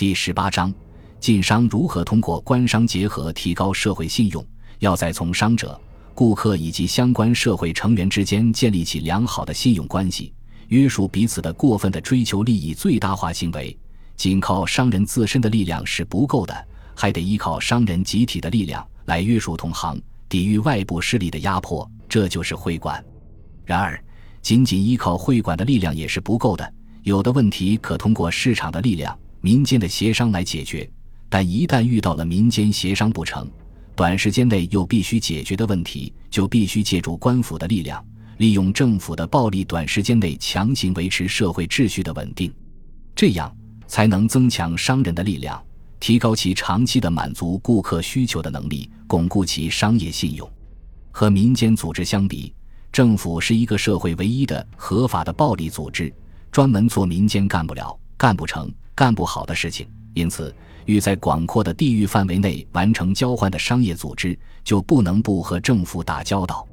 第十八章，晋商如何通过官商结合提高社会信用？要在从商者、顾客以及相关社会成员之间建立起良好的信用关系，约束彼此的过分的追求利益最大化行为。仅靠商人自身的力量是不够的，还得依靠商人集体的力量来约束同行，抵御外部势力的压迫。这就是会馆。然而，仅仅依靠会馆的力量也是不够的。有的问题可通过市场的力量、民间的协商来解决，但一旦遇到了民间协商不成，短时间内又必须解决的问题，就必须借助官府的力量，利用政府的暴力，短时间内强行维持社会秩序的稳定，这样才能增强商人的力量，提高其长期的满足顾客需求的能力，巩固其商业信用。和民间组织相比，政府是一个社会唯一的合法的暴力组织。专门做民间干不了、干不成、干不好的事情，因此与在广阔的地域范围内完成交换的商业组织就不能不和政府打交道，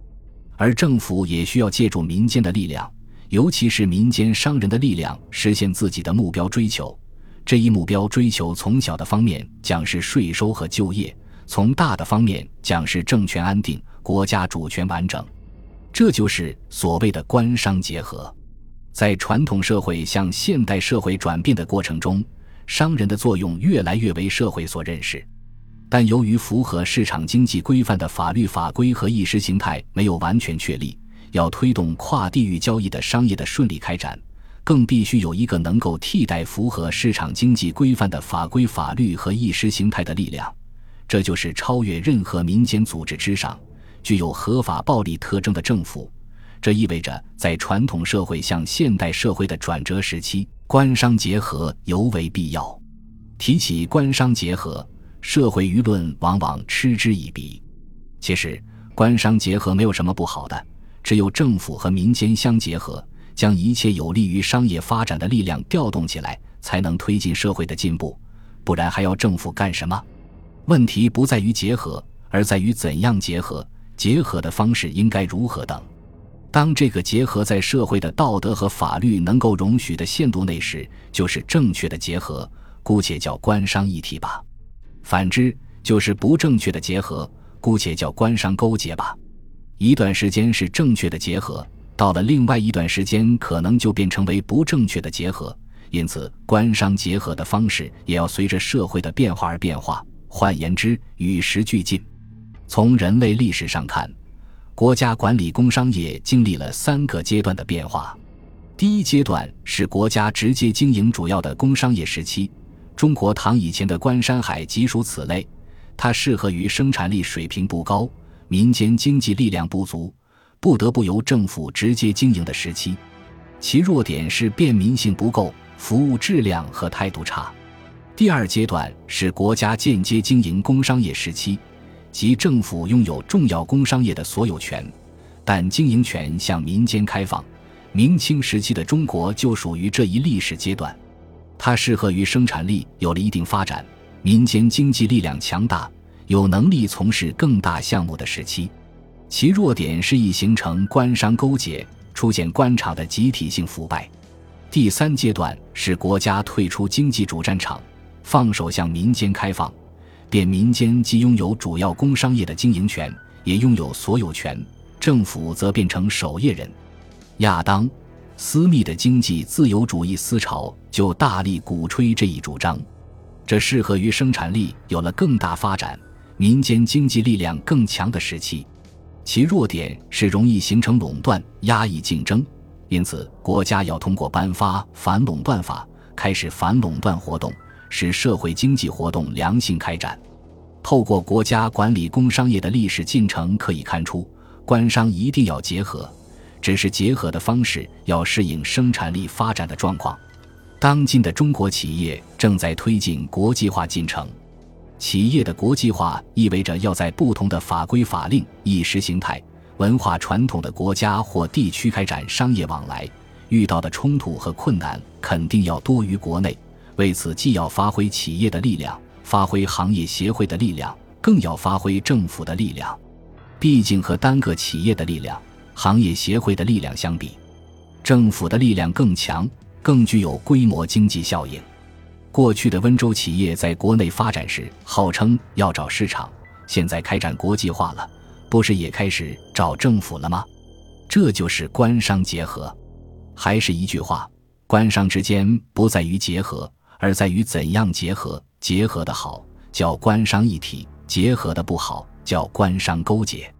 而政府也需要借助民间的力量，尤其是民间商人的力量，实现自己的目标追求。这一目标追求从小的方面讲是税收和就业，从大的方面讲是政权安定、国家主权完整，这就是所谓的官商结合。在传统社会向现代社会转变的过程中，商人的作用越来越为社会所认识。但由于符合市场经济规范的法律法规和意识形态没有完全确立，要推动跨地域交易的商业的顺利开展，更必须有一个能够替代符合市场经济规范的法规、法律和意识形态的力量。这就是超越任何民间组织之上、具有合法暴力特征的政府。这意味着，在传统社会向现代社会的转折时期，官商结合尤为必要。提起官商结合，社会舆论往往嗤之以鼻。其实，官商结合没有什么不好的，只有政府和民间相结合，将一切有利于商业发展的力量调动起来，才能推进社会的进步。不然，还要政府干什么？问题不在于结合，而在于怎样结合，结合的方式应该如何等。当这个结合在社会的道德和法律能够容许的限度内时，就是正确的结合，姑且叫官商一体吧；反之，就是不正确的结合，姑且叫官商勾结吧。一段时间是正确的结合，到了另外一段时间，可能就变成为不正确的结合。因此，官商结合的方式也要随着社会的变化而变化。换言之，与时俱进。从人类历史上看。国家管理工商业经历了三个阶段的变化。第一阶段是国家直接经营主要的工商业时期，中国唐以前的官山海即属此类。它适合于生产力水平不高、民间经济力量不足、不得不由政府直接经营的时期。其弱点是便民性不够、服务质量和态度差。第二阶段是国家间接经营工商业时期。即政府拥有重要工商业的所有权，但经营权向民间开放。明清时期的中国就属于这一历史阶段，它适合于生产力有了一定发展、民间经济力量强大、有能力从事更大项目的时期。其弱点是易形成官商勾结，出现官场的集体性腐败。第三阶段是国家退出经济主战场，放手向民间开放。便民间既拥有主要工商业的经营权，也拥有所有权，政府则变成守业人。亚当·斯密的经济自由主义思潮就大力鼓吹这一主张，这适合于生产力有了更大发展、民间经济力量更强的时期。其弱点是容易形成垄断，压抑竞争，因此国家要通过颁发反垄断法，开始反垄断活动。使社会经济活动良性开展。透过国家管理工商业的历史进程可以看出，官商一定要结合，只是结合的方式要适应生产力发展的状况。当今的中国企业正在推进国际化进程，企业的国际化意味着要在不同的法规法令、意识形态、文化传统的国家或地区开展商业往来，遇到的冲突和困难肯定要多于国内。为此既要发挥企业的力量发挥行业协会的力量更要发挥政府的力量。毕竟和单个企业的力量行业协会的力量相比政府的力量更强更具有规模经济效应。过去的温州企业在国内发展时号称要找市场现在开展国际化了不是也开始找政府了吗？这就是官商结合。还是一句话官商之间不在于结合而在于怎样结合结合的好叫官商一体结合的不好叫官商勾结。